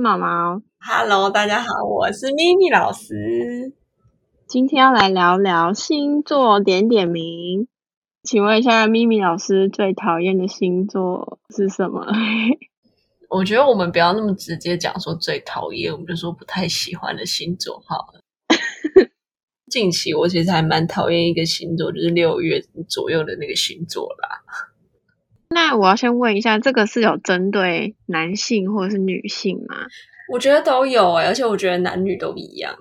是毛毛。Hello，大家好，我是咪咪老师。今天要来聊聊星座点点名，请问一下，咪咪老师最讨厌的星座是什么？我觉得我们不要那么直接讲说最讨厌，我们就说不太喜欢的星座好了。近期我其实还蛮讨厌一个星座，就是六月左右的那个星座啦。那我要先问一下，这个是有针对男性或者是女性吗？我觉得都有哎、欸，而且我觉得男女都一样。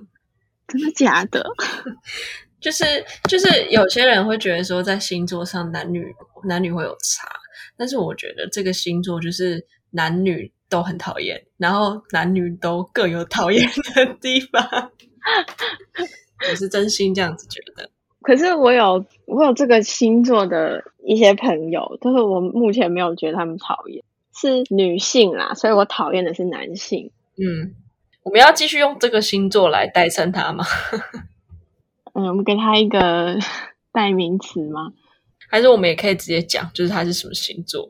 真的假的？就是就是有些人会觉得说，在星座上男女男女会有差，但是我觉得这个星座就是男女都很讨厌，然后男女都各有讨厌的地方。我是真心这样子觉得。可是我有我有这个星座的一些朋友，但是我目前没有觉得他们讨厌，是女性啦，所以我讨厌的是男性。嗯，我们要继续用这个星座来代称他吗？嗯，我们给他一个代名词吗？还是我们也可以直接讲，就是他是什么星座？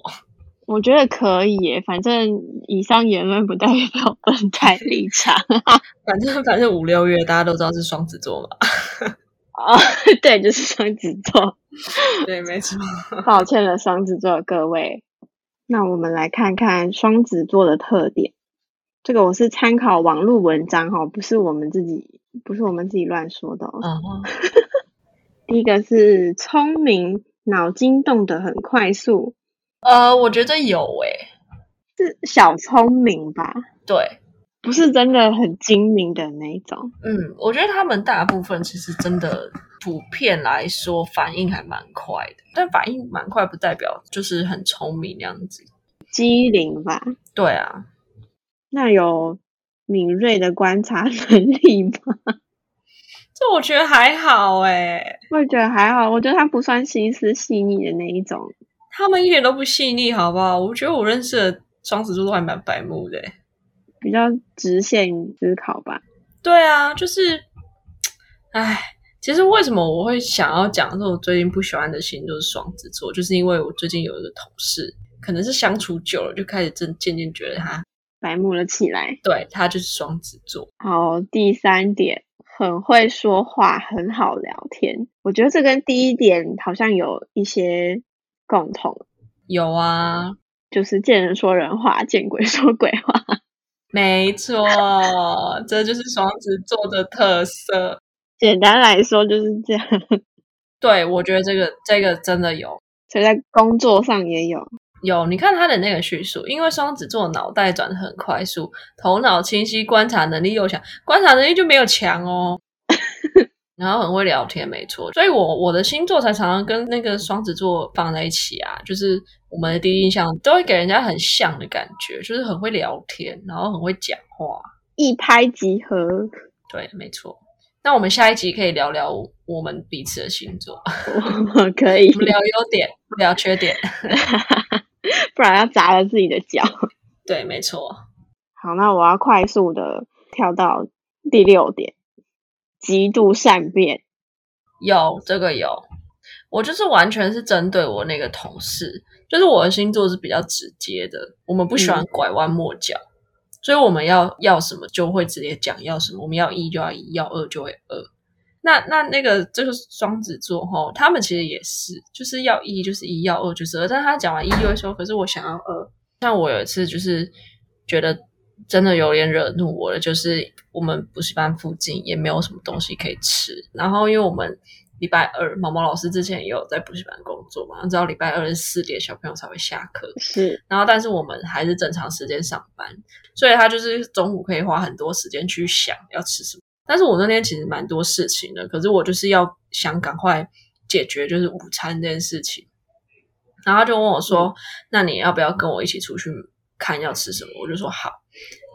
我觉得可以耶，反正以上言论不代表本台立场。反正反正五六月大家都知道是双子座嘛。啊、哦，对，就是双子座。对，没错。抱歉了，双子座的各位。那我们来看看双子座的特点。这个我是参考网络文章哈，不是我们自己，不是我们自己乱说的。嗯、uh -huh. 第一个是聪明，脑筋动得很快速。呃，我觉得有诶，是小聪明吧？对，不是真的很精明的那一种。嗯，我觉得他们大部分其实真的普遍来说反应还蛮快的，但反应蛮快不代表就是很聪明那样子。机灵吧？对啊。那有敏锐的观察能力吗？这我觉得还好诶，我也觉得还好，我觉得他不算心思细腻的那一种。他们一点都不细腻，好不好？我觉得我认识的双子座都还蛮白目的，比较直线思考吧。对啊，就是，唉，其实为什么我会想要讲说我最近不喜欢的星座是双子座，就是因为我最近有一个同事，可能是相处久了，就开始真渐渐觉得他白目了起来。对，他就是双子座。好，第三点，很会说话，很好聊天。我觉得这跟第一点好像有一些。共同有啊，就是见人说人话，见鬼说鬼话。没错，这就是双子座的特色。简单来说就是这样。对，我觉得这个这个真的有，所以在工作上也有。有，你看他的那个叙述，因为双子座脑袋转得很快速，头脑清晰，观察能力又强，观察能力就没有强哦。然后很会聊天，没错，所以我我的星座才常常跟那个双子座放在一起啊，就是我们的第一印象都会给人家很像的感觉，就是很会聊天，然后很会讲话，一拍即合。对，没错。那我们下一集可以聊聊我们彼此的星座，可以不聊优点，不聊缺点，不然要砸了自己的脚。对，没错。好，那我要快速的跳到第六点。极度善变，有这个有，我就是完全是针对我那个同事，就是我的星座是比较直接的，我们不喜欢拐弯抹角，嗯，所以我们要要什么就会直接讲要什么，我们要一就要一，要二就会二。那那那个这个双子座哈，他们其实也是，就是要一就是一，要二就是二，但他讲完一就会说，可是我想要二。像我有一次就是觉得。真的有点惹怒我了，就是我们补习班附近也没有什么东西可以吃。然后因为我们礼拜二，毛毛老师之前也有在补习班工作嘛，知道礼拜二是四点小朋友才会下课，是。然后但是我们还是正常时间上班，所以他就是中午可以花很多时间去想要吃什么。但是我那天其实蛮多事情的，可是我就是要想赶快解决就是午餐这件事情。然后他就问我说：“嗯、那你要不要跟我一起出去看要吃什么？”我就说好。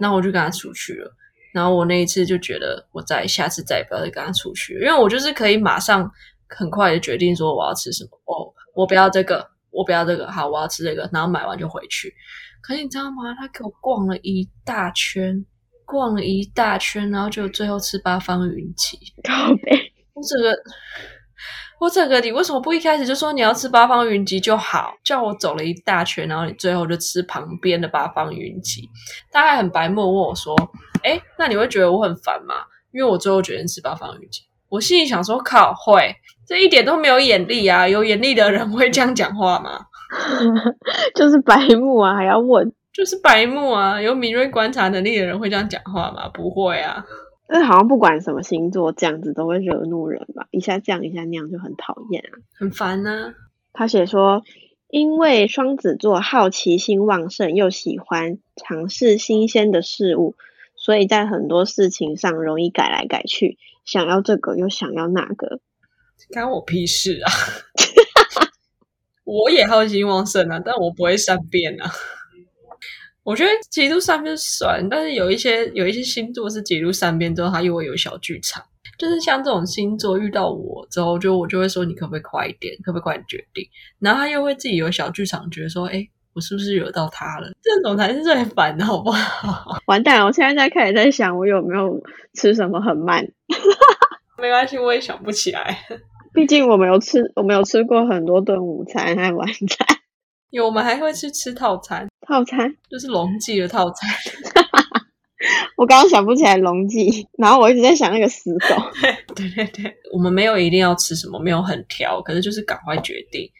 然后我就跟他出去了，然后我那一次就觉得，我再下次再也不要再跟他出去，因为我就是可以马上很快的决定说我要吃什么。哦，我不要这个，我不要这个，好，我要吃这个，然后买完就回去。可是你知道吗？他给我逛了一大圈，逛了一大圈，然后就最后吃八方云集。靠背，我整个，我整个你为什么不一开始就说你要吃八方云集就好？叫我走了一大圈，然后你最后就吃旁边的八方云集。他还很白目问我说：“诶，那你会觉得我很烦吗？”因为我最后决定吃八方云集。我心里想说：“靠，会，这一点都没有眼力啊！有眼力的人会这样讲话吗？” 就是白目啊，还要问，就是白目啊！有敏锐观察能力的人会这样讲话吗？不会啊。但是好像不管什么星座，这样子都会惹怒人吧？一下这样，一下那样，就很讨厌啊，很烦呢、啊。他写说，因为双子座好奇心旺盛，又喜欢尝试新鲜的事物，所以在很多事情上容易改来改去，想要这个又想要那个，关我屁事啊！我也好奇心旺盛啊，但我不会善变啊。我觉得极度善变算，但是有一些有一些星座是极度善变之后，他又会有小剧场。就是像这种星座遇到我之后，就我就会说，你可不可以快一点，可不可以快点决定？然后他又会自己有小剧场，觉得说，哎，我是不是惹到他了？这种才是最烦的，好不好？完蛋了！我现在在开始在想，我有没有吃什么很慢？没关系，我也想不起来。毕竟我没有吃，我没有吃过很多顿午餐还晚餐。有，我们还会去吃套餐，套餐 就是龙记的套餐。我刚刚想不起来龙记，然后我一直在想那个死狗。对对对对，我们没有一定要吃什么，没有很挑，可是就是赶快决定。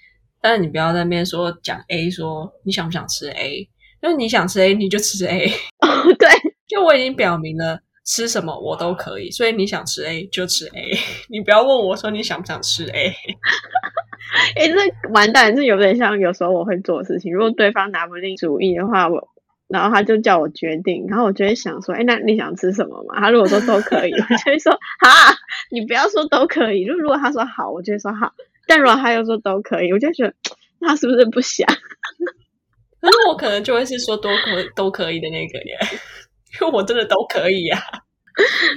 但是你不要在那边说讲 A，说你想不想吃 A，因为你想吃 A 你就吃 A。哦，对，就我已经表明了吃什么我都可以，所以你想吃 A 就吃 A，你不要问我说你想不想吃 A。哎、欸，这完蛋，这有点像有时候我会做的事情。如果对方拿不定主意的话，我然后他就叫我决定，然后我就会想说，哎、欸，那你想吃什么嘛？他如果说都可以，我就会说啊，你不要说都可以。就如果他说好，我就会说好。但如果他又说都可以，我就觉得那他是不是不想？可是我可能就会是说都可都可以的那个耶，因为我真的都可以呀、啊。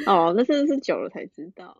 哦，那真的是久了才知道。